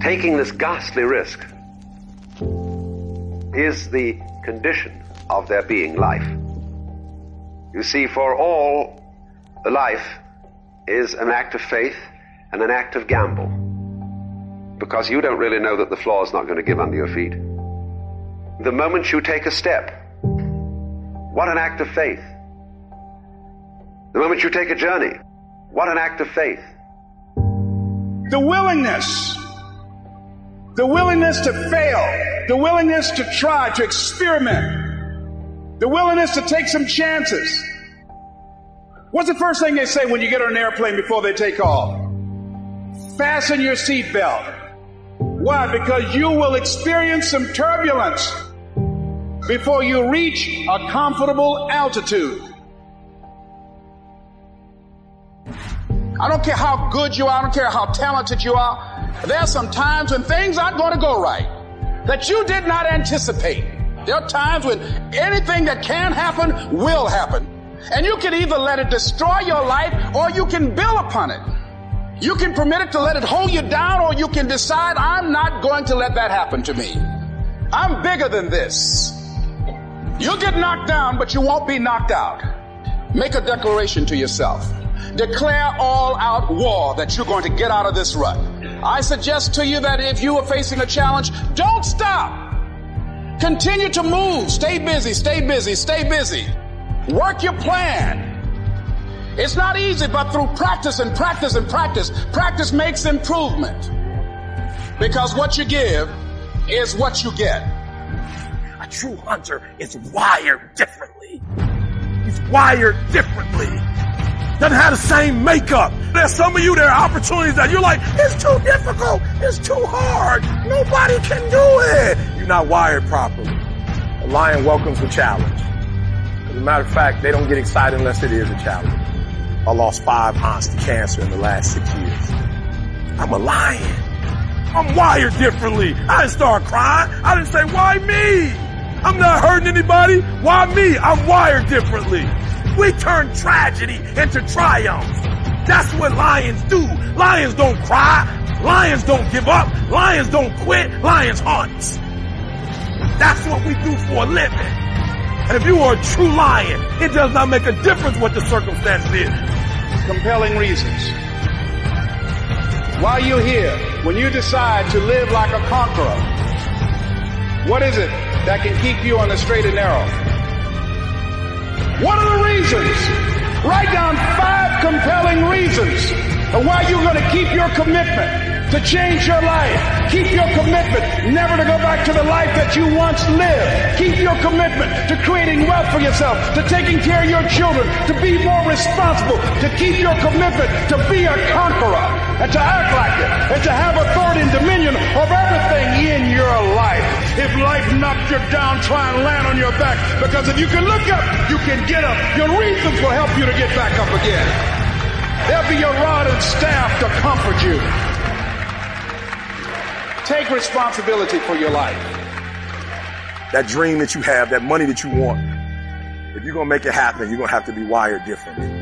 taking this ghastly risk is the condition of there being life. You see, for all, the life is an act of faith and an act of gamble. Because you don't really know that the floor is not going to give under your feet. The moment you take a step, what an act of faith. The moment you take a journey, what an act of faith. The willingness, the willingness to fail, the willingness to try, to experiment, the willingness to take some chances. What's the first thing they say when you get on an airplane before they take off? Fasten your seatbelt. Why? Because you will experience some turbulence before you reach a comfortable altitude. I don't care how good you are, I don't care how talented you are. There are some times when things aren't going to go right that you did not anticipate. There are times when anything that can happen will happen. And you can either let it destroy your life or you can build upon it. You can permit it to let it hold you down or you can decide I'm not going to let that happen to me. I'm bigger than this. You'll get knocked down, but you won't be knocked out. Make a declaration to yourself. Declare all out war that you're going to get out of this rut. I suggest to you that if you are facing a challenge, don't stop. Continue to move. Stay busy, stay busy, stay busy. Work your plan. It's not easy, but through practice and practice and practice, practice makes improvement. Because what you give is what you get. A true hunter is wired differently. He's wired differently. Doesn't have the same makeup. There's some of you, there are opportunities that you're like, it's too difficult. It's too hard. Nobody can do it. You're not wired properly. A lion welcomes the challenge. As a matter of fact, they don't get excited unless it is a challenge. I lost five aunts to cancer in the last six years. I'm a lion. I'm wired differently. I didn't start crying. I didn't say, why me? I'm not hurting anybody. Why me? I'm wired differently. We turn tragedy into triumph. That's what lions do. Lions don't cry. Lions don't give up. Lions don't quit. Lions hunt. That's what we do for a living. And if you are a true lion, it does not make a difference what the circumstance is. Compelling reasons. Why you're here, when you decide to live like a conqueror, what is it that can keep you on the straight and narrow? Reasons? Write down five compelling reasons of why you're going to keep your commitment to change your life. Keep your commitment never to go back to the life that you once lived. Keep your commitment to creating wealth for yourself, to taking care of your children, to be more responsible, to keep your commitment to be a conqueror and to act like it and to have authority and dominion Life you down, try and land on your back because if you can look up, you can get up. Your reasons will help you to get back up again. There'll be your rod and staff to comfort you. Take responsibility for your life. That dream that you have, that money that you want, if you're going to make it happen, you're going to have to be wired differently.